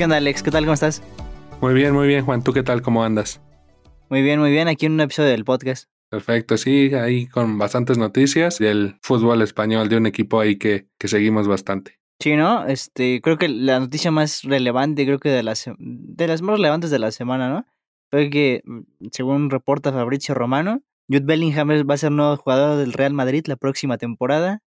¿Qué onda, Alex? ¿Qué tal? ¿Cómo estás? Muy bien, muy bien, Juan. ¿Tú qué tal? ¿Cómo andas? Muy bien, muy bien. Aquí en un episodio del podcast. Perfecto, sí, ahí con bastantes noticias del fútbol español, de un equipo ahí que, que seguimos bastante. Sí, ¿no? Este, creo que la noticia más relevante, creo que de las, de las más relevantes de la semana, ¿no? Fue que, mm, según reporta Fabrizio Romano, Jude Bellingham va a ser nuevo jugador del Real Madrid la próxima temporada.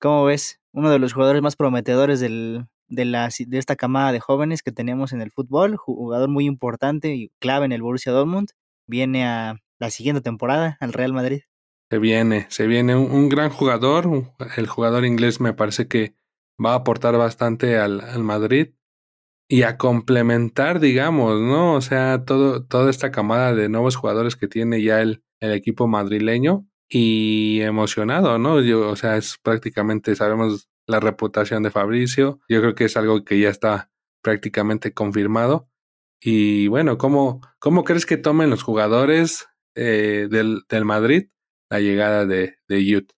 ¿Cómo ves? Uno de los jugadores más prometedores del, de, la, de esta camada de jóvenes que tenemos en el fútbol, jugador muy importante y clave en el Borussia Dortmund, viene a la siguiente temporada al Real Madrid. Se viene, se viene un, gran jugador, el jugador inglés me parece que va a aportar bastante al, al, Madrid y a complementar, digamos, ¿no? O sea, todo, toda esta camada de nuevos jugadores que tiene ya el, el equipo madrileño y emocionado, ¿no? Yo, o sea, es prácticamente, sabemos la reputación de Fabricio, yo creo que es algo que ya está prácticamente confirmado. Y bueno, ¿cómo, cómo crees que tomen los jugadores eh, del, del, Madrid la llegada de, de Youth.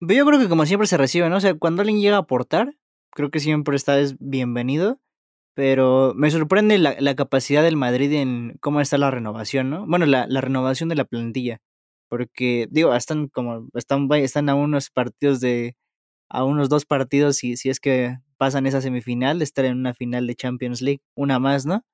Yo creo que como siempre se recibe, ¿no? O sea, cuando alguien llega a aportar, creo que siempre está es bienvenido. Pero me sorprende la, la, capacidad del Madrid en cómo está la renovación, ¿no? Bueno, la, la renovación de la plantilla. Porque, digo, están como, están, están a unos partidos de, a unos dos partidos si, si es que pasan esa semifinal, estar en una final de Champions League, una más, ¿no?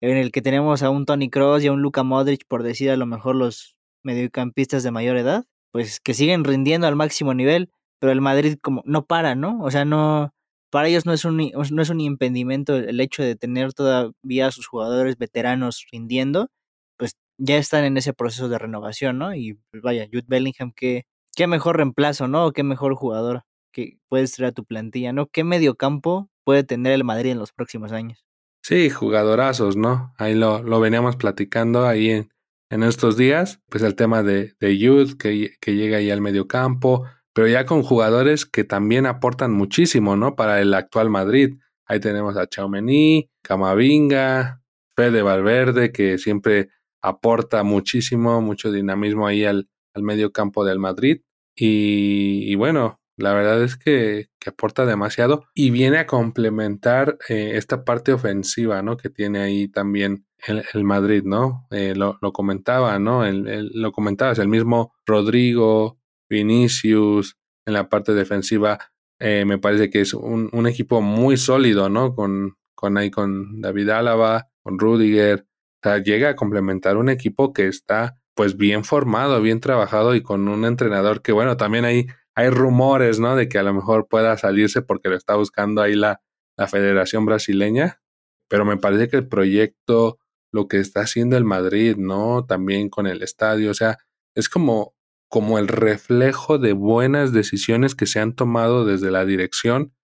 en el que tenemos a un Tony Cross y a un Luka Modric, por decir a lo mejor los mediocampistas de mayor edad, pues que siguen rindiendo al máximo nivel, pero el Madrid como no para, ¿no? O sea, no para ellos no es un no es un impedimento el hecho de tener todavía a sus jugadores veteranos rindiendo, pues ya están en ese proceso de renovación, ¿no? Y pues vaya, Jude Bellingham qué qué mejor reemplazo, ¿no? qué mejor jugador que puedes traer a tu plantilla, ¿no? ¿Qué mediocampo puede tener el Madrid en los próximos años? Sí, jugadorazos, ¿no? Ahí lo, lo veníamos platicando ahí en, en estos días, pues el tema de, de Youth que, que llega ahí al medio campo, pero ya con jugadores que también aportan muchísimo, ¿no? Para el actual Madrid. Ahí tenemos a Chaumení, Camavinga, Fede Valverde, que siempre aporta muchísimo, mucho dinamismo ahí al, al medio campo del Madrid. Y bueno, la verdad es que, que, aporta demasiado y viene a complementar eh, esta parte ofensiva, ¿no? Que tiene ahí también el, el Madrid, ¿no? Eh, lo, lo, comentaba, ¿no? El, el, lo comentabas, el mismo Rodrigo, Vinicius, en la parte defensiva, eh, me parece que es un, un, equipo muy sólido, ¿no? Con, con ahí con David Álava, con Rudiger. O sea, llega a complementar un equipo que está pues bien formado, bien trabajado y con un entrenador que, bueno, también ahí hay rumores, ¿no? De que a lo mejor pueda salirse porque lo está buscando ahí la, la Federación Brasileña. Pero me parece que el proyecto, lo que está haciendo el Madrid, ¿no? También con el estadio, o sea, es como, como el reflejo de buenas decisiones que se han tomado desde la dirección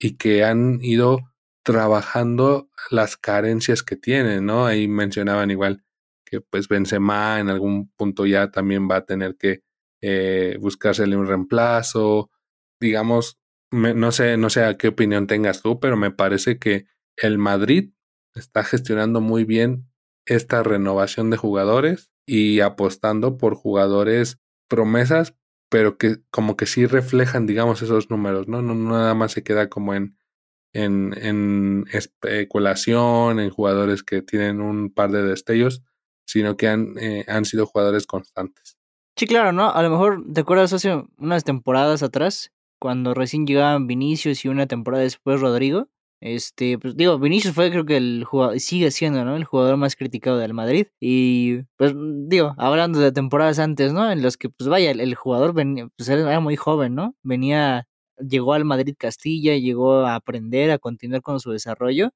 y que han ido trabajando las carencias que tienen, ¿no? Ahí mencionaban igual que pues Benzema en algún punto ya también va a tener que eh, buscársele un reemplazo, digamos, me, no sé, no sé a qué opinión tengas tú, pero me parece que el Madrid está gestionando muy bien esta renovación de jugadores y apostando por jugadores promesas, pero que como que sí reflejan, digamos, esos números, ¿no? No, nada más se queda como en especulación, en jugadores que tienen un par de destellos, sino que han, eh, han sido jugadores constantes. Sí, claro, ¿no? A lo mejor te acuerdas hace unas temporadas atrás, cuando recién llegaban Vinicius y una temporada después Rodrigo. Este, pues digo, Vinicius fue creo que el jugador, sigue siendo, ¿no? El jugador más criticado del Madrid. Y pues digo, hablando de temporadas antes, ¿no? En los que, pues vaya, el, el jugador venía, pues era muy joven, ¿no? Venía, llegó al Madrid Castilla, llegó a aprender, a continuar con su desarrollo.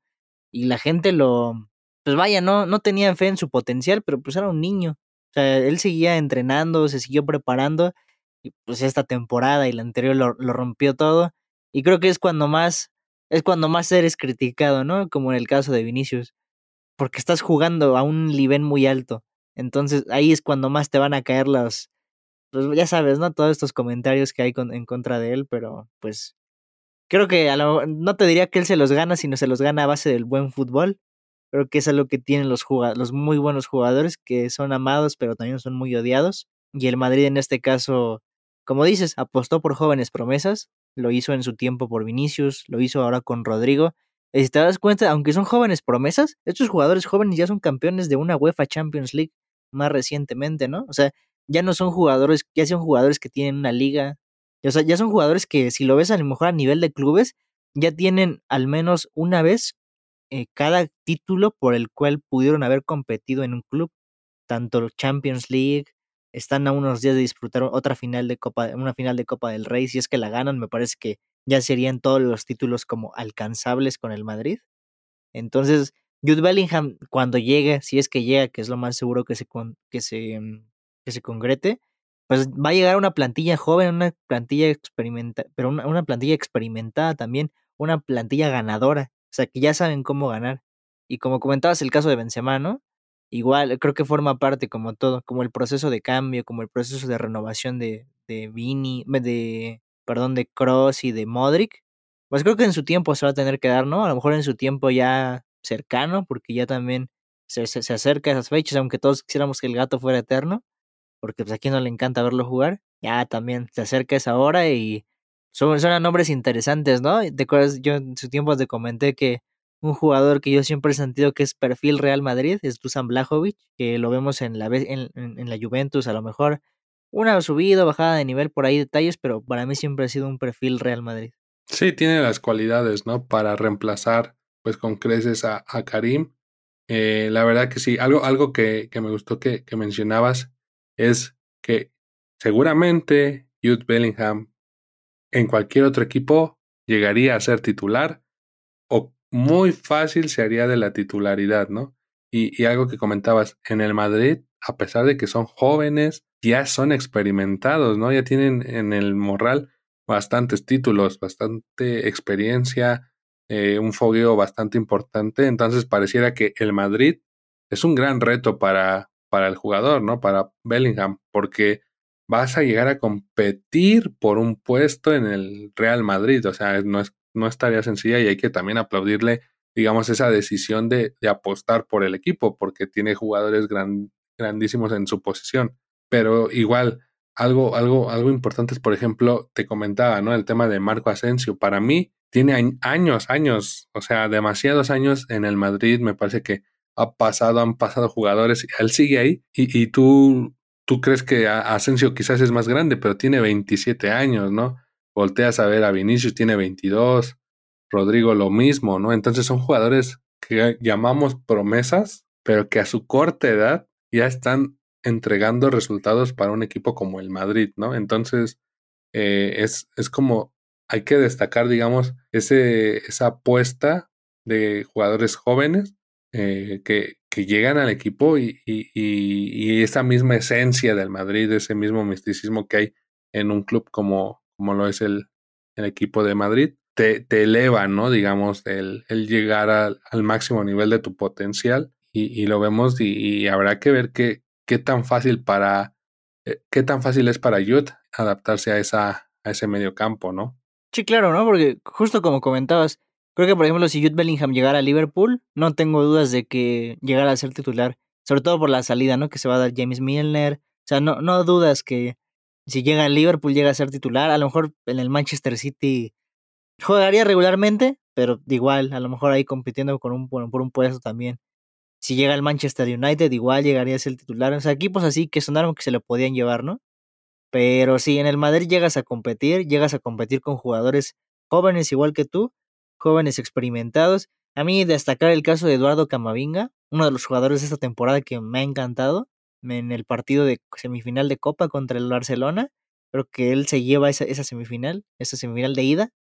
Y la gente lo, pues vaya, no, no tenía fe en su potencial, pero pues era un niño. O sea, él seguía entrenando, se siguió preparando y pues esta temporada y la anterior lo, lo, rompió todo y creo que es cuando más es cuando más eres criticado, ¿no? Como en el caso de Vinicius, porque estás jugando a un nivel muy alto. Entonces, ahí es cuando más te van a caer los pues ya sabes, ¿no? Todos estos comentarios que hay con, en contra de él, pero pues creo que a lo, no te diría que él se los gana, sino se los gana a base del buen fútbol Creo que es algo que tienen los, los muy buenos jugadores, que son amados, pero también son muy odiados. Y el Madrid en este caso, como dices, apostó por jóvenes promesas, lo hizo en su tiempo por Vinicius, lo hizo ahora con Rodrigo, Y si te das cuenta, aunque son jóvenes promesas, estos jugadores jóvenes ya son campeones de una UEFA Champions League más recientemente, ¿no? O sea, ya no son jugadores, ya son jugadores que tienen una liga. O sea, ya son jugadores que si lo ves a lo mejor a nivel de clubes, ya tienen al menos una vez eh, cada título por el cual pudieron haber competido en un club, tanto Champions League, están a unos días de disfrutar otra final de Copa, una final de Copa del Rey, si es que la ganan, me parece que ya serían todos los títulos como alcanzables con el Madrid. Entonces, Jude Bellingham, cuando llegue, si es que llega, que es lo más seguro que se, que se, mm, que se concrete, pues va a llegar una plantilla joven, una plantilla experimentada, pero una, una plantilla experimentada también, una plantilla ganadora, o sea, que ya saben cómo ganar. Y como comentabas el caso de Benzema, ¿no? Igual, creo que forma parte como todo, como el proceso de cambio, como el proceso de renovación de, de Vini, de, perdón, de Cross y de Modric. Pues creo que en su tiempo se va a tener que dar, ¿no? A lo mejor en su tiempo ya cercano, porque ya también se, se, acerca a esas fechas, aunque todos quisiéramos que el gato fuera eterno, porque pues aquí no le encanta verlo jugar, ya también se acerca esa hora y son, son nombres interesantes, ¿no? ¿Te acuerdas? Yo en su tiempo te comenté que un jugador que yo siempre he sentido que es perfil Real Madrid es Dusan Blajovic, que lo vemos en la, en, en, la Juventus a lo mejor. Una subida, bajada de nivel, por ahí detalles, pero para mí siempre ha sido un perfil Real Madrid. Sí, tiene las cualidades, ¿no? Para reemplazar, pues con creces a, a Karim. Eh, la verdad que sí, algo, algo que, que me gustó que, que, mencionabas es que seguramente Jude Bellingham en cualquier otro equipo llegaría a ser titular o muy fácil se haría de la titularidad, ¿no? Y, algo que comentabas, en el Madrid, a pesar de que son jóvenes, ya son experimentados, ¿no? Ya tienen en el morral bastantes títulos, bastante experiencia, eh, un fogueo bastante importante. Entonces pareciera que el Madrid es un gran reto para, para el jugador, ¿no? Para Bellingham, porque vas a llegar a competir por un puesto en el Real Madrid. O sea, no es no es tarea sencilla y hay que también aplaudirle, digamos, esa decisión de, apostar por el equipo, porque tiene jugadores gran, grandísimos en su posición. Pero igual, algo, algo, algo importante es, por ejemplo, te comentaba, ¿no? El tema de Marco Asensio. Para mí, tiene años, años, o sea, demasiados años en el Madrid. Me parece que ha pasado, han pasado jugadores, él sigue ahí y tú, tú crees que Asensio quizás es más grande, pero tiene 27 años, ¿no? volteas a ver a Vinicius, tiene 22, Rodrigo lo mismo, ¿no? Entonces son jugadores que llamamos promesas, pero que a su corta edad ya están entregando resultados para un equipo como el Madrid, ¿no? Entonces eh, es, es como hay que destacar, digamos, ese, esa apuesta de jugadores jóvenes eh, que, que, llegan al equipo y, y, y, esa misma esencia del Madrid, ese mismo misticismo que hay en un club como, como lo es el, el equipo de Madrid, te, te eleva, ¿no? Digamos, el, el llegar al, máximo nivel de tu potencial y, lo vemos y, y, habrá que ver qué, qué tan fácil para, eh, qué tan fácil es para Jude adaptarse a, esa, a ese medio campo, ¿no? Sí, claro, ¿no? Porque justo como comentabas, creo que por ejemplo si Jude Bellingham llegara a Liverpool, no tengo dudas de que llegara a ser titular, sobre todo por la salida, ¿no? Que se va a dar James Milner, o sea, no, no dudas que si llega al Liverpool, llega a ser titular. A lo mejor en el Manchester City jugaría regularmente, pero igual, a lo mejor ahí compitiendo con un, por un puesto también. Si llega al Manchester United, igual llegaría a ser titular. O sea, equipos así que sonaron que se lo podían llevar, ¿no? Pero si en el Madrid llegas a competir, llegas a competir con jugadores jóvenes igual que tú, jóvenes experimentados. A mí destacar el caso de Eduardo Camavinga, uno de los jugadores de esta temporada que me ha encantado en el partido de semifinal de Copa contra el Barcelona. Creo que él se lleva esa, esa semifinal, esa semifinal de ida,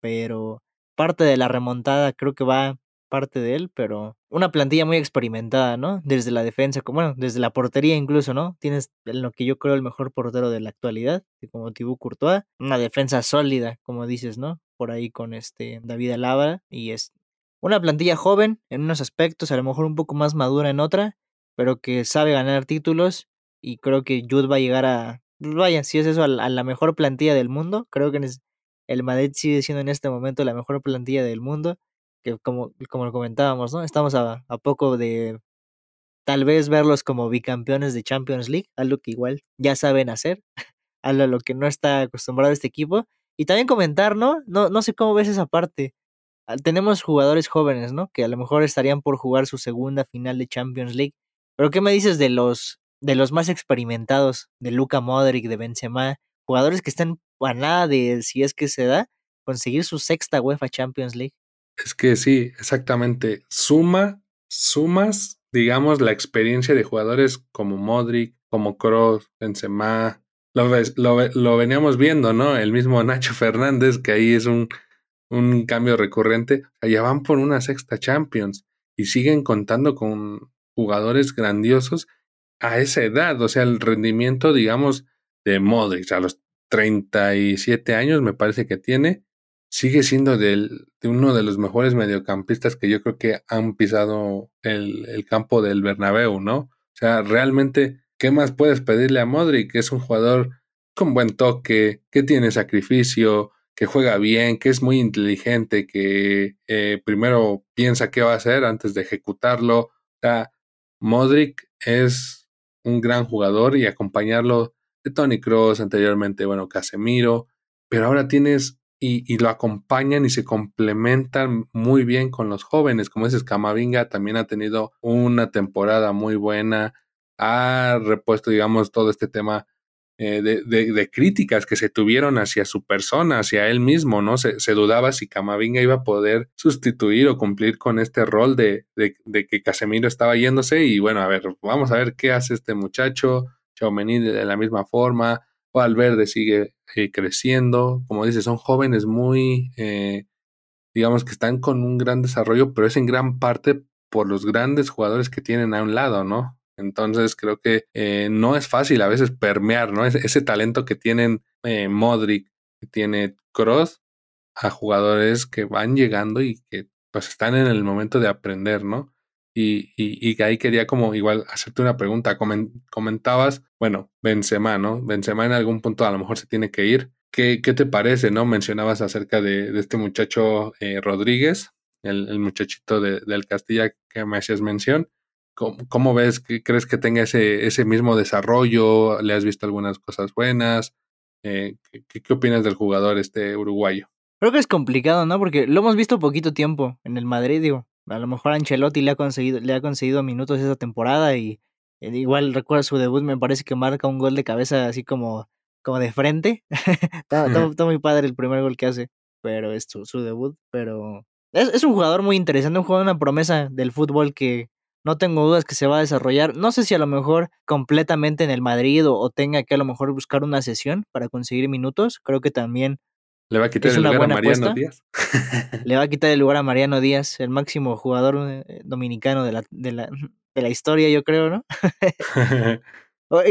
pero parte de la remontada creo que va parte de él, pero una plantilla muy experimentada, ¿no? Desde la defensa, como bueno, desde la portería incluso, ¿no? Tienes en lo que yo creo el mejor portero de la actualidad, como Thibaut Courtois, una defensa sólida, como dices, ¿no? Por ahí con este David Alaba y es una plantilla joven en unos aspectos, a lo mejor un poco más madura en otra, pero que sabe ganar títulos y creo que Jude va a llegar a, vaya, si es eso, a, la mejor plantilla del mundo, creo que el Madrid sigue siendo en este momento la mejor plantilla del mundo, que como, como lo comentábamos, ¿no? Estamos a, a poco de tal vez verlos como bicampeones de Champions League, algo que igual ya saben hacer, algo a lo que no está acostumbrado este equipo. Y también comentar, ¿no? No, no sé cómo ves esa parte ah, tenemos jugadores jóvenes, ¿no? Que a lo mejor estarían por jugar su segunda final de Champions League. Pero ¿qué me dices de los de los más experimentados, de Luka Modric, de Benzema, jugadores que están a nada de si es que se da conseguir su sexta UEFA Champions League? Es que sí, exactamente. Suma, sumas, digamos, la experiencia de jugadores como Modric, como Kroos, Benzema. Lo, lo, lo veníamos viendo, ¿no? El mismo Nacho Fernández, que ahí es un, un cambio recurrente. Allá van por una sexta Champions y siguen contando con jugadores grandiosos a esa edad. O sea, el rendimiento, digamos, de Modric a los 37 años, me parece que tiene, sigue siendo de uno de los mejores mediocampistas que yo creo que han pisado el, campo del Bernabéu, ¿no? O sea, realmente, ¿qué más puedes pedirle a Modric? Es un jugador con buen toque, que tiene sacrificio, que juega bien, que es muy inteligente, que eh, primero piensa qué va a hacer antes de ejecutarlo. O sea, Modric es un gran jugador y acompañarlo de Tony Cross anteriormente, bueno, Casemiro, pero ahora tienes y, lo acompañan y se complementan muy bien con los jóvenes. Como dices, Camavinga también ha tenido una temporada muy buena, ha repuesto, digamos, todo este tema eh, de, críticas que se tuvieron hacia su persona, hacia él mismo, ¿no? Se, dudaba si Camavinga iba a poder sustituir o cumplir con este rol de, de, que Casemiro estaba yéndose y bueno, a ver, vamos a ver qué hace este muchacho, Chaumení de la misma forma, Valverde sigue eh, creciendo, como dices, son jóvenes muy, eh, digamos que están con un gran desarrollo, pero es en gran parte por los grandes jugadores que tienen a un lado, ¿no? Entonces creo que eh, no es fácil a veces permear, ¿no? Ese, ese talento que tienen Modric, que tiene Cross, a jugadores que van llegando y que pues están en el momento de aprender, ¿no? Y, y, ahí quería como igual hacerte una pregunta. comentabas, bueno, Benzema, ¿no? Benzema en algún punto a lo mejor se tiene que ir. ¿Qué, qué te parece, no? Mencionabas acerca de, de este muchacho eh, Rodríguez, el, el muchachito de, del Castilla que me hacías mención. ¿Cómo, cómo ves? ¿Crees que tenga ese, ese mismo desarrollo? ¿Le has visto algunas cosas buenas? Eh, ¿qué, ¿Qué opinas del jugador este uruguayo? Creo que es complicado, ¿no? Porque lo hemos visto poquito tiempo en el Madrid, digo. A lo mejor Ancelotti le ha conseguido, le ha conseguido minutos esa temporada y eh, igual recuerda su debut, me parece que marca un gol de cabeza así como, como de frente. está, muy padre el primer gol que hace, pero es su, debut. Pero es, es, un jugador muy interesante, un jugador, una promesa del fútbol que no tengo dudas que se va a desarrollar. No sé si a lo mejor completamente en el Madrid o, o tenga que a lo mejor buscar una sesión para conseguir minutos. Creo que también ¿Le va a quitar el lugar a Mariano Díaz? Le va a quitar el lugar a Mariano Díaz, el máximo jugador eh, dominicano de la, de la, de la historia, yo creo, ¿no?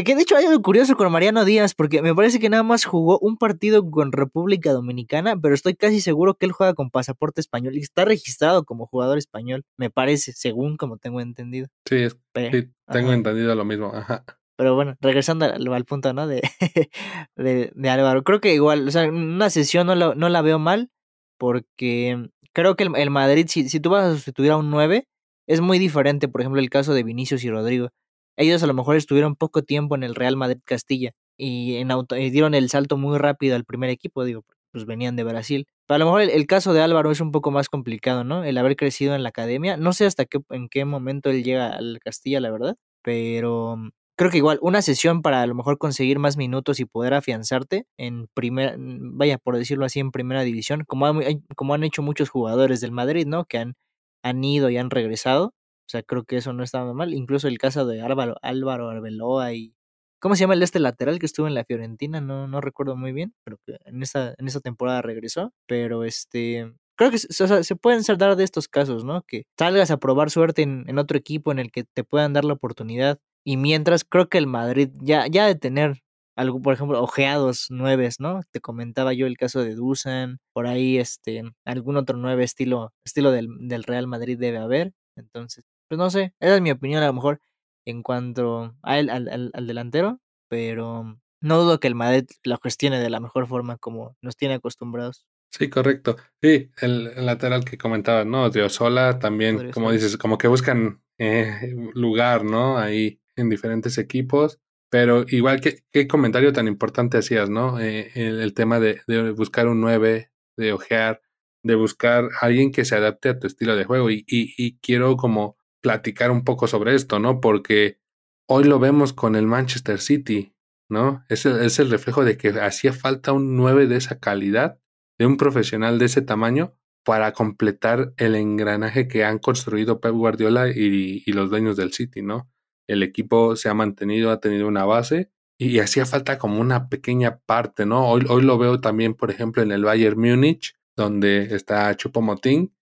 que de hecho hay algo curioso con Mariano Díaz, porque me parece que nada más jugó un partido con República Dominicana, pero estoy casi seguro que él juega con pasaporte español y está registrado como jugador español, me parece, según como tengo entendido. Sí, sí tengo entendido lo mismo, ajá. Pero bueno, regresando al, punto, ¿no? De, de, de, Álvaro. Creo que igual, o sea, una sesión no, no la veo mal, porque creo que el, Madrid, si, si tú vas a sustituir a un 9, es muy diferente, por ejemplo, el caso de Vinicius y Rodrigo. Ellos a lo mejor estuvieron poco tiempo en el Real Madrid Castilla y, en auto, y dieron el salto muy rápido al primer equipo, digo, pues venían de Brasil. Pero a lo mejor el, el, caso de Álvaro es un poco más complicado, ¿no? El haber crecido en la academia. No sé hasta qué, en qué momento él llega al Castilla, la verdad. Pero creo que igual una sesión para a lo mejor conseguir más minutos y poder afianzarte en primera, vaya por decirlo así, en primera división, como, como han hecho muchos jugadores del Madrid, ¿no? Que han, han ido y han regresado. O sea, creo que eso no estaba mal. Incluso el caso de Álvaro, Álvaro Arbeloa y... ¿Cómo se llama el este lateral que estuvo en la Fiorentina? No, no recuerdo muy bien, pero que en esa, en esa temporada regresó. Pero este, creo que se pueden dar de estos casos, ¿no? Que salgas a probar suerte en, en, otro equipo en el que te puedan dar la oportunidad y mientras creo que el Madrid ya, ya de tener algo, por ejemplo, ojeados nueves, ¿no? Te comentaba yo el caso de Dusan, por ahí este, algún otro nueve estilo, estilo del, del Real Madrid debe haber. Entonces, pues no sé, esa es mi opinión a lo mejor en cuanto a él, al, al, al delantero, pero no dudo que el Madrid lo gestione de la mejor forma como nos tiene acostumbrados. Sí, correcto. Sí, el, el lateral que comentaba, ¿no? Diosola también, como dices, como que buscan eh, lugar, ¿no? Ahí en diferentes equipos. Pero igual, ¿qué, qué comentario tan importante hacías, no? Eh, el, tema de, buscar un 9, de ojear. de buscar alguien que se adapte a tu estilo de juego. Y, y, quiero como platicar un poco sobre esto, ¿no? Porque hoy lo vemos con el Manchester City, ¿no? Es el, es el reflejo de que hacía falta un 9 de esa calidad, de un profesional de ese tamaño, para completar el engranaje que han construido Pep Guardiola y, y los dueños del City, ¿no? El equipo se ha mantenido, ha tenido una base y hacía falta como una pequeña parte, ¿no? Hoy, hoy lo veo también, por ejemplo, en el Bayern Múnich, donde está Chupomotín,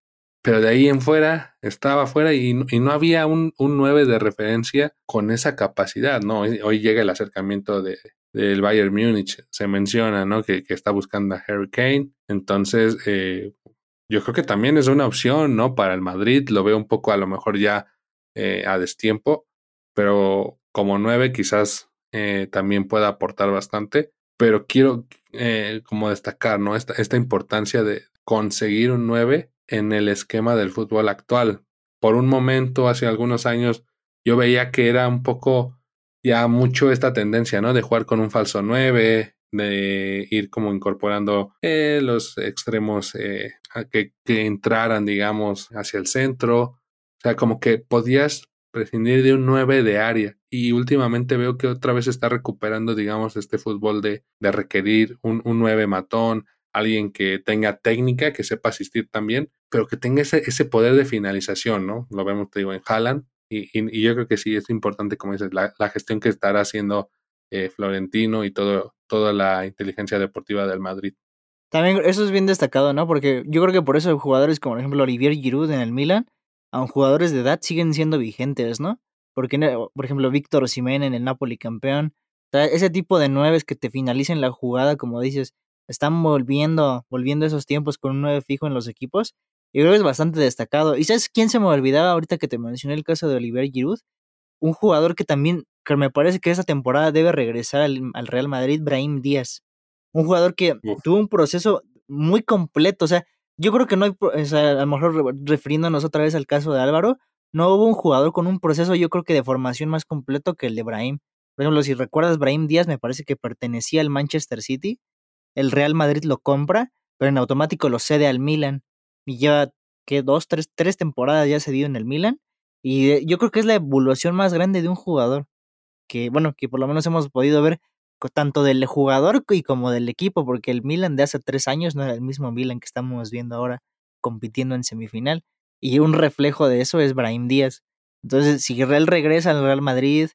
pero de ahí en fuera estaba fuera y, y no había un, un 9 de referencia con esa capacidad, ¿no? Hoy, llega el acercamiento de, del Bayern Múnich, se menciona, ¿no? Que, que, está buscando a Harry Kane, entonces eh, yo creo que también es una opción, ¿no? Para el Madrid, lo veo un poco a lo mejor ya eh, a destiempo, pero como 9 quizás eh, también pueda aportar bastante, pero quiero eh, como destacar, ¿no? Esta, esta importancia de conseguir un 9 en el esquema del fútbol actual. Por un momento, hace algunos años, yo veía que era un poco ya mucho esta tendencia, ¿no? De jugar con un falso 9, de ir como incorporando eh, los extremos que, que entraran, digamos, hacia el centro. O sea, como que podías prescindir de un 9 de área. Y últimamente veo que otra vez está recuperando, digamos, este fútbol de, de requerir un, un 9 matón, alguien que tenga técnica, que sepa asistir también, pero que tenga ese, ese poder de finalización, ¿no? Lo vemos, te digo, en Haaland. Y, y, yo creo que sí es importante, como dices, la, la gestión que estará haciendo eh, Florentino y todo, toda la inteligencia deportiva del Madrid. También eso es bien destacado, ¿no? Porque yo creo que por eso jugadores como, por ejemplo, Olivier Giroud en el Milan aun jugadores de edad siguen siendo vigentes, ¿no? Porque, por ejemplo, Víctor Osimhen en el Napoli campeón, ese tipo de nueves que te finalicen la jugada, como dices, están volviendo, volviendo esos tiempos con un nueve fijo en los equipos. Y creo que es bastante destacado. ¿Y sabes quién se me olvidaba ahorita que te mencioné el caso de Oliver Giroud? Un jugador que también, que me parece que esta temporada debe regresar al, Real Madrid, Brahim Díaz. Un jugador que tuvo un proceso muy completo, o sea, yo creo que no hay, o sea, a lo mejor refiriéndonos otra vez al caso de Álvaro, no hubo un jugador con un proceso, yo creo que de formación más completo que el de Brahim. Por ejemplo, si recuerdas, Brahim Díaz me parece que pertenecía al Manchester City, el Real Madrid lo compra, pero en automático lo cede al Milan y lleva, ¿qué? Dos, tres, tres temporadas ya cedido en el Milan. Y eh, yo creo que es la evolución más grande de un jugador, que bueno, que por lo menos hemos podido ver tanto del jugador y como del equipo, porque el Milan de hace tres años no era el mismo Milan que estamos viendo ahora compitiendo en semifinal. Y un reflejo de eso es Brahim Díaz. Entonces, si Real regresa al Real Madrid,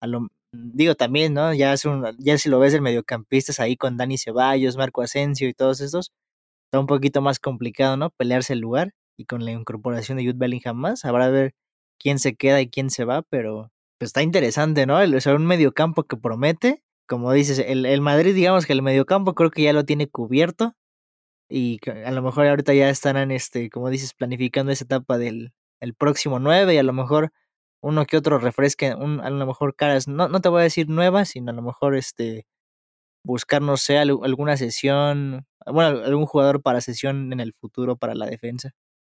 a lo, digo también, ¿no? Ya, es un, ya si lo ves el mediocampistas ahí con Dani Ceballos, Marco Asensio y todos estos, está un poquito más complicado, ¿no? Pelearse el lugar y con la incorporación de Jude Bellingham más, habrá que ver quién se queda y quién se va, pero pues, está interesante, ¿no? El, o un mediocampo que promete como dices, el, el Madrid, digamos que el mediocampo creo que ya lo tiene cubierto. Y a lo mejor ahorita ya estarán, este, como dices, planificando esa etapa del el próximo 9 y a lo mejor uno que otro refresque, un, a lo mejor caras, no, no te voy a decir nuevas, sino a lo mejor este buscar, no sé, alguna sesión, bueno, algún jugador para sesión en el futuro para la defensa.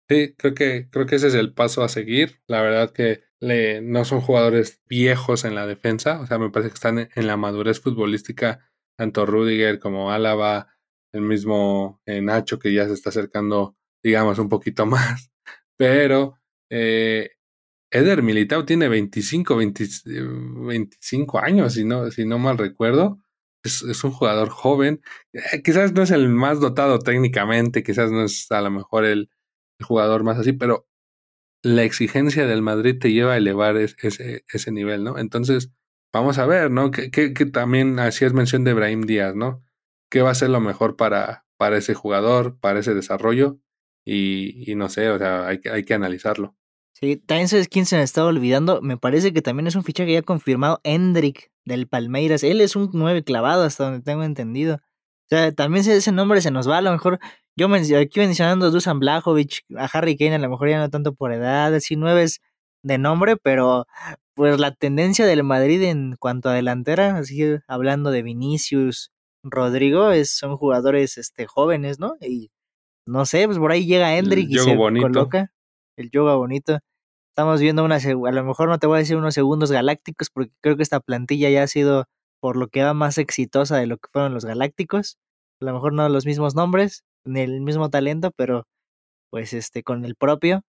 Sí, creo que, creo que ese es el paso a seguir. La verdad que le, no son jugadores viejos en la defensa, o sea, me parece que están en, la madurez futbolística, tanto Rudiger como Álava, el mismo eh, Nacho que ya se está acercando, digamos, un poquito más. Pero eh, Eder Militao tiene 25, 25 años, si no, si no mal recuerdo. Es, es un jugador joven. Eh, quizás no es el más dotado técnicamente, quizás no es a lo mejor el, jugador más así, pero la exigencia del Madrid te lleva a elevar ese, ese nivel, ¿no? Entonces, vamos a ver, ¿no? Que, que, que, también hacías mención de Brahim Díaz, ¿no? ¿Qué va a ser lo mejor para, para ese jugador, para ese desarrollo? Y, y no sé, o sea, hay, hay que analizarlo. Sí, también sabes quién se me estaba olvidando. Me parece que también es un fichaje ya confirmado, Hendrik del Palmeiras. Él es un nueve clavado, hasta donde tengo entendido. O sea, también ese nombre se nos va. A lo mejor yo aquí mencionando a Dusan Blajovic, a Harry Kane, a lo mejor ya no tanto por edad, así nueves de nombre, pero pues la tendencia del Madrid en cuanto a delantera, así hablando de Vinicius, Rodrigo, es, son jugadores este, jóvenes, ¿no? Y no sé, pues por ahí llega Hendrik y se coloca el yoga bonito. Estamos viendo una, a lo mejor no te voy a decir unos segundos galácticos, porque creo que esta plantilla ya ha sido por lo que va más exitosa de lo que fueron los galácticos. A lo mejor no los mismos nombres, el mismo talento, pero pues este, con el propio.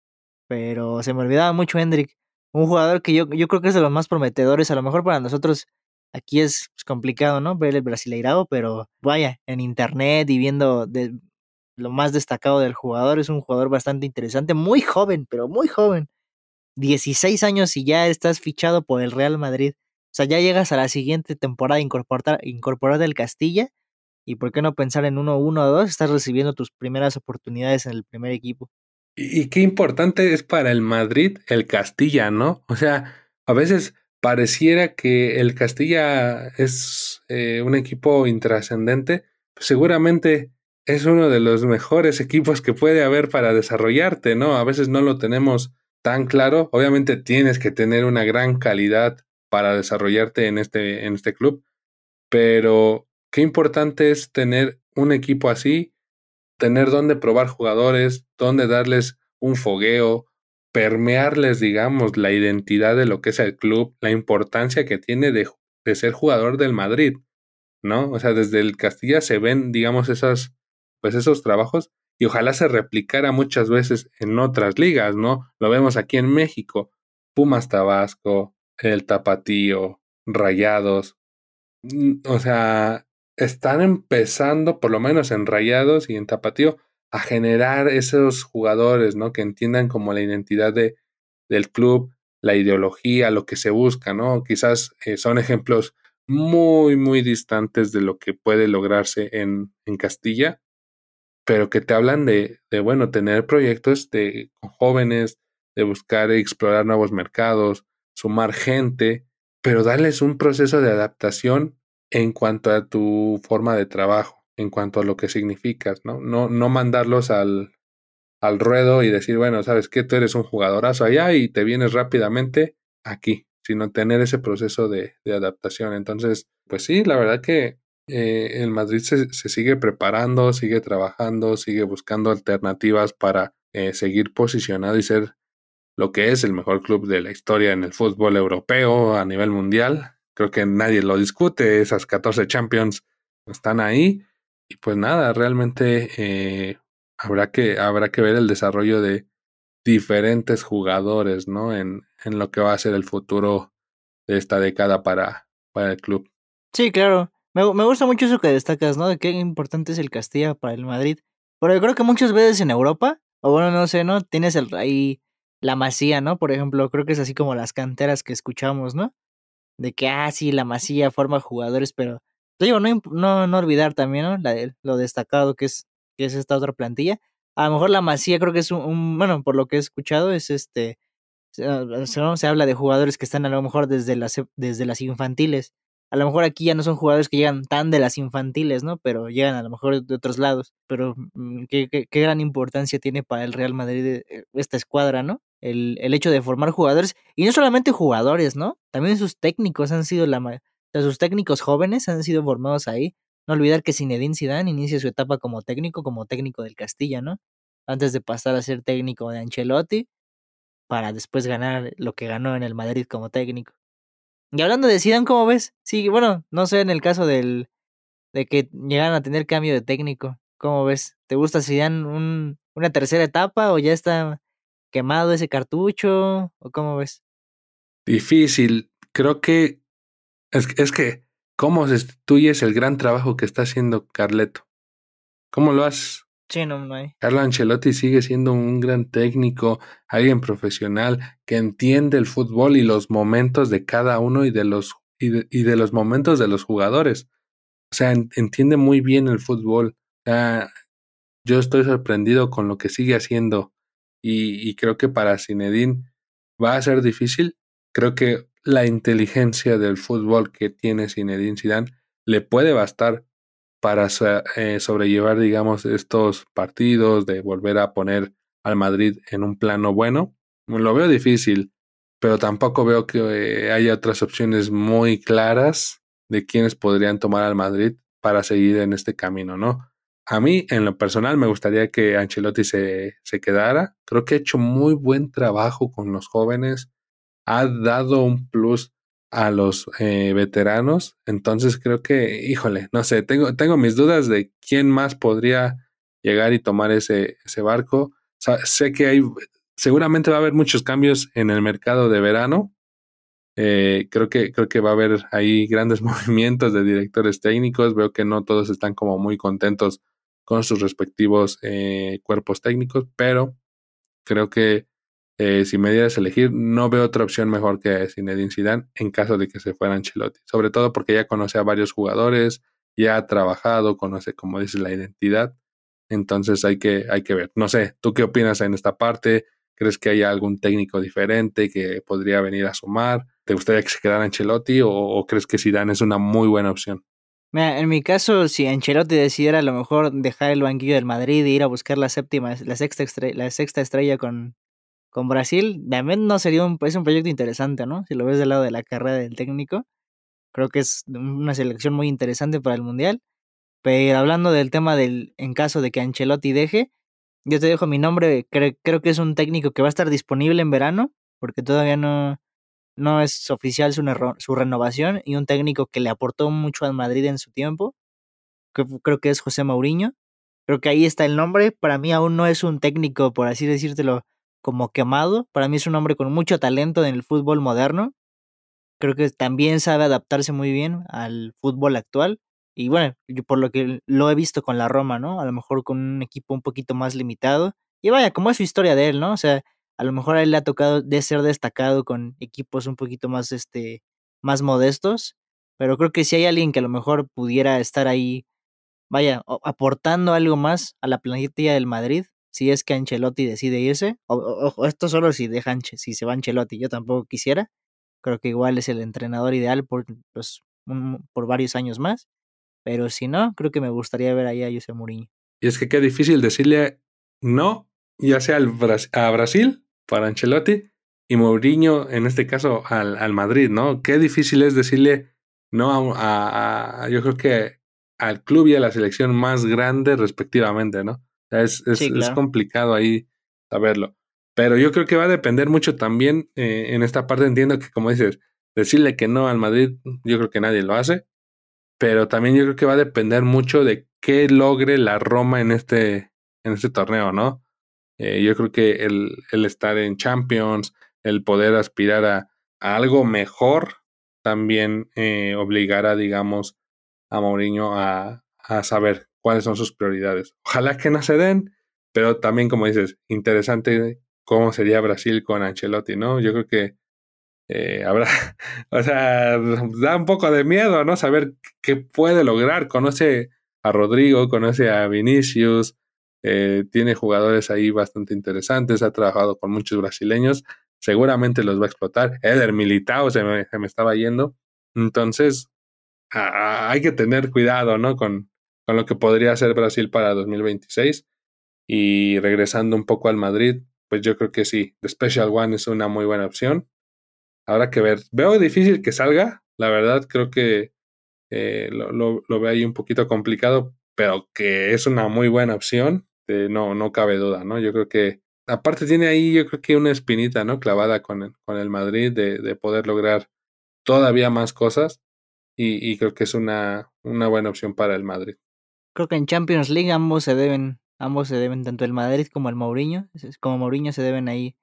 Pero se me olvidaba mucho Hendrik, un jugador que yo, yo creo que es de los más prometedores, a lo mejor para nosotros aquí es pues, complicado, ¿no? Ver el Brasileirado, pero vaya, en internet y viendo de, lo más destacado del jugador, es un jugador bastante interesante, muy joven, pero muy joven. 16 años y ya estás fichado por el Real Madrid. O sea, ya llegas a la siguiente temporada incorporar, incorporar el Castilla. Y por qué no pensar en uno, uno o dos, estás recibiendo tus primeras oportunidades en el primer equipo. Y, qué importante es para el Madrid el Castilla, ¿no? O sea, a veces pareciera que el Castilla es eh, un equipo intrascendente. Pues seguramente es uno de los mejores equipos que puede haber para desarrollarte, ¿no? A veces no lo tenemos tan claro. Obviamente tienes que tener una gran calidad para desarrollarte en este, en este club, pero qué importante es tener un equipo así, tener donde probar jugadores, donde darles un fogueo, permearles, digamos, la identidad de lo que es el club, la importancia que tiene de, de ser jugador del Madrid, ¿no? O sea, desde el Castilla se ven, digamos, esas, pues esos trabajos y ojalá se replicara muchas veces en otras ligas, ¿no? Lo vemos aquí en México, Pumas Tabasco, el Tapatío, Rayados, mm, o sea, están empezando, por lo menos en Rayados y en Tapatío, a generar esos jugadores, ¿no? Que entiendan como la identidad de, del club, la ideología, lo que se busca, ¿no? Quizás eh, son ejemplos muy, muy distantes de lo que puede lograrse en, en Castilla, pero que te hablan de, de bueno, tener proyectos de jóvenes, de buscar y explorar nuevos mercados, sumar gente, pero darles un proceso de adaptación en cuanto a tu forma de trabajo, en cuanto a lo que significas, ¿no? No, no mandarlos al, al ruedo y decir, bueno, sabes que tú eres un jugadorazo allá y te vienes rápidamente aquí, sino tener ese proceso de, de adaptación. Entonces, pues sí, la verdad que eh, el Madrid se, sigue preparando, sigue trabajando, sigue buscando alternativas para eh, seguir posicionado y ser lo que es el mejor club de la historia en el fútbol europeo a nivel mundial. Creo que nadie lo discute, esas 14 Champions están ahí. Y pues nada, realmente eh, habrá, que, habrá que ver el desarrollo de diferentes jugadores, ¿no? En, en lo que va a ser el futuro de esta década para, para el club. Sí, claro. Me, me, gusta mucho eso que destacas, ¿no? De qué importante es el Castilla para el Madrid. Pero yo creo que muchas veces en Europa, o bueno, no sé, ¿no? Tienes el, ahí la masía, ¿no? Por ejemplo, creo que es así como las canteras que escuchamos, ¿no? De que, ah, sí, la masía forma jugadores, pero digo, no, no, no olvidar también, lo destacado que es, que es esta otra plantilla. A lo mejor la masía creo que es un, bueno, por lo que he escuchado, es este, se, se, habla de jugadores que están a lo mejor desde las, desde las infantiles a lo mejor aquí ya no son jugadores que llegan tan de las infantiles, ¿no? Pero llegan a lo mejor de otros lados. Pero mm, qué, qué, gran importancia tiene para el Real Madrid eh, esta escuadra, ¿no? El, el, hecho de formar jugadores, y no solamente jugadores, ¿no? También sus técnicos han sido la... O sea, sus técnicos jóvenes han sido formados ahí. No olvidar que Zinedine Zidane inicia su etapa como técnico, como técnico del Castilla, ¿no? Antes de pasar a ser técnico de Ancelotti, para después ganar lo que ganó en el Madrid como técnico. Y hablando de Zidane, ¿cómo ves? Sí, bueno, no sé en el caso del de que llegaran a tener cambio de técnico. ¿Cómo ves? ¿Te gusta Zidane un, una tercera etapa o ya está quemado ese cartucho? ¿O cómo ves? Difícil. Creo que es, es que ¿cómo sustituyes el gran trabajo que está haciendo Carleto? ¿Cómo lo haces? Sí, no, no hay. Carlo Ancelotti sigue siendo un gran técnico, alguien profesional que entiende el fútbol y los momentos de cada uno y de los, y de, y de los momentos de los jugadores. O sea, en, entiende muy bien el fútbol. Yo estoy sorprendido con lo que sigue haciendo y, y creo que para Zinedine va a ser difícil. Creo que la inteligencia del fútbol que tiene Zinedine Zidane le puede bastar para eh, sobrellevar, digamos, estos partidos, de volver a poner al Madrid en un plano bueno. Lo veo difícil, pero tampoco veo que eh, haya otras opciones muy claras de quienes podrían tomar al Madrid para seguir en este camino, ¿no? A mí, en lo personal, me gustaría que Ancelotti se, se quedara. Creo que ha hecho muy buen trabajo con los jóvenes. Ha dado un plus a los eh, veteranos. Entonces creo que, híjole, no sé, tengo, tengo mis dudas de quién más podría llegar y tomar ese, ese barco. sé que hay, seguramente va a haber muchos cambios en el mercado de verano. Eh, creo que creo que va a haber ahí grandes movimientos de directores técnicos. Veo que no todos están como muy contentos con sus respectivos eh, cuerpos técnicos, pero creo que eh, si me dieras a elegir, no veo otra opción mejor que Zinedine Zidane en caso de que se fuera Ancelotti. Sobre todo porque ya conoce a varios jugadores, ya ha trabajado, conoce, como dices, la identidad. Entonces hay que, hay que ver. No sé, ¿tú qué opinas en esta parte? ¿Crees que haya algún técnico diferente que podría venir a sumar? ¿Te gustaría que se quedara Ancelotti o, crees que Zidane es una muy buena opción? Mira, en mi caso, si Ancelotti decidiera a lo mejor dejar el banquillo del Madrid e ir a buscar la séptima, la sexta la sexta estrella con, con Brasil, también no sería un, es un proyecto interesante, ¿no? Si lo ves del lado de la carrera del técnico, creo que es una selección muy interesante para el Mundial. Pero hablando del tema del, en caso de que Ancelotti deje, yo te dejo mi nombre, creo que es un técnico que va a estar disponible en verano, porque todavía no, no es oficial su, renovación, y un técnico que le aportó mucho al Madrid en su tiempo, que, creo que es José Mourinho. Creo que ahí está el nombre, para mí aún no es un técnico, por así decírtelo, como quemado. Para mí es un hombre con mucho talento en el fútbol moderno. Creo que también sabe adaptarse muy bien al fútbol actual. Y bueno, yo por lo que lo he visto con la Roma, ¿no? A lo mejor con un equipo un poquito más limitado. Y vaya, como es su historia de él, ¿no? O sea, a lo mejor a él le ha tocado de ser destacado con equipos un poquito más, este, más modestos. Pero creo que si hay alguien que a lo mejor pudiera estar ahí, vaya, aportando algo más a la plantilla del Madrid, si es que Ancelotti decide irse. Ojo, esto solo si deja si se va Ancelotti, yo tampoco quisiera. Creo que igual es el entrenador ideal por, pues, por varios años más. Pero si no, creo que me gustaría ver ahí a José Mourinho. Y es que qué difícil decirle no, ya sea al a Brasil para Ancelotti y Mourinho, en este caso, al, al Madrid, ¿no? Qué difícil es decirle no a, a, yo creo que al club y a la selección más grande respectivamente, ¿no? Es, es, complicado ahí saberlo. Pero yo creo que va a depender mucho también eh, en esta parte. Entiendo que, como dices, decirle que no al Madrid, yo creo que nadie lo hace. Pero también yo creo que va a depender mucho de qué logre la Roma en este, en este torneo, ¿no? Eh, yo creo que el, el, estar en Champions, el poder aspirar a, algo mejor, también eh, obligará, digamos, a Mourinho a, a saber cuáles son sus prioridades. Ojalá que no se den, pero también, como dices, interesante cómo sería Brasil con Ancelotti, ¿no? Yo creo que eh, habrá, o sea, da un poco de miedo, ¿no? Saber qué puede lograr. Conoce a Rodrigo, conoce a Vinicius, eh, tiene jugadores ahí bastante interesantes, ha trabajado con muchos brasileños, seguramente los va a explotar. Eder Militao se me, se me estaba yendo. Entonces, hay que tener cuidado, ¿no? Con lo que podría ser Brasil para 2026. Y regresando un poco al Madrid, pues yo creo que sí, The Special One es una muy buena opción. Habrá que ver. Veo difícil que salga, la verdad creo que eh, lo, lo, veo ahí un poquito complicado, pero que es una muy buena opción, eh, no, no cabe duda, ¿no? Yo creo que, aparte tiene ahí yo creo que una espinita, ¿no? Clavada con el, con el Madrid de, de poder lograr todavía más cosas y, y creo que es una, una buena opción para el Madrid creo que en Champions League ambos se deben, ambos se deben, tanto el Madrid como el Mourinho, como Mourinho se deben ahí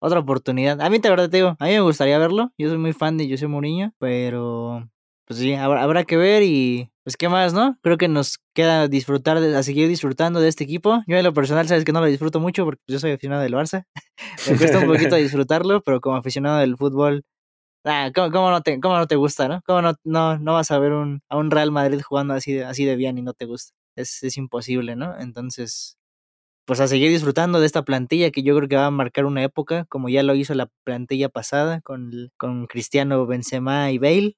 otra oportunidad. A mí, de verdad, te digo, a mí me gustaría verlo. Yo soy muy fan de José Mourinho, pero pues sí, habrá, que ver y pues qué más, ¿no? Creo que nos queda disfrutar, de, a seguir disfrutando de este equipo. Yo en lo personal, sabes que no lo disfruto mucho porque yo soy aficionado del Barça. me cuesta un poquito disfrutarlo, pero como aficionado del fútbol, ah, ¿cómo, no te, ¿cómo no te gusta, no? ¿Cómo no, no, no vas a ver un, a un Real Madrid jugando así de, así de bien y no te gusta? Es, es imposible, ¿no? Entonces, pues a seguir disfrutando de esta plantilla que yo creo que va a marcar una época, como ya lo hizo la plantilla pasada con, con Cristiano, Benzema y Bale.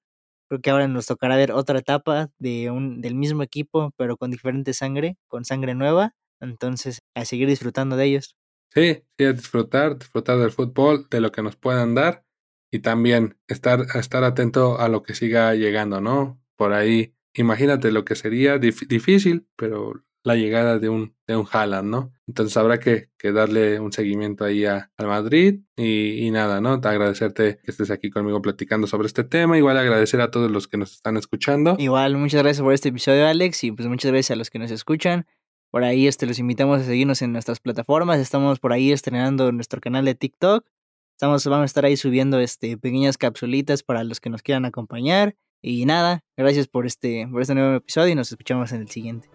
Creo que ahora nos tocará ver otra etapa de un, del mismo equipo, pero con diferente sangre, con sangre nueva. Entonces, a seguir disfrutando de ellos. Sí, sí, a disfrutar, disfrutar del fútbol, de lo que nos puedan dar y también estar, estar atento a lo que siga llegando, ¿no? Por ahí imagínate lo que sería difícil, pero la llegada de un, de un Haaland, ¿no? Entonces habrá que, que darle un seguimiento ahí al a Madrid y, y, nada, ¿no? Agradecerte que estés aquí conmigo platicando sobre este tema, igual agradecer a todos los que nos están escuchando. Igual, muchas gracias por este episodio, Alex, y pues muchas gracias a los que nos escuchan. Por ahí este, los invitamos a seguirnos en nuestras plataformas, estamos por ahí estrenando nuestro canal de TikTok, estamos, vamos a estar ahí subiendo este, pequeñas capsulitas para los que nos quieran acompañar. Y nada, gracias por este, por este nuevo episodio y nos escuchamos en el siguiente.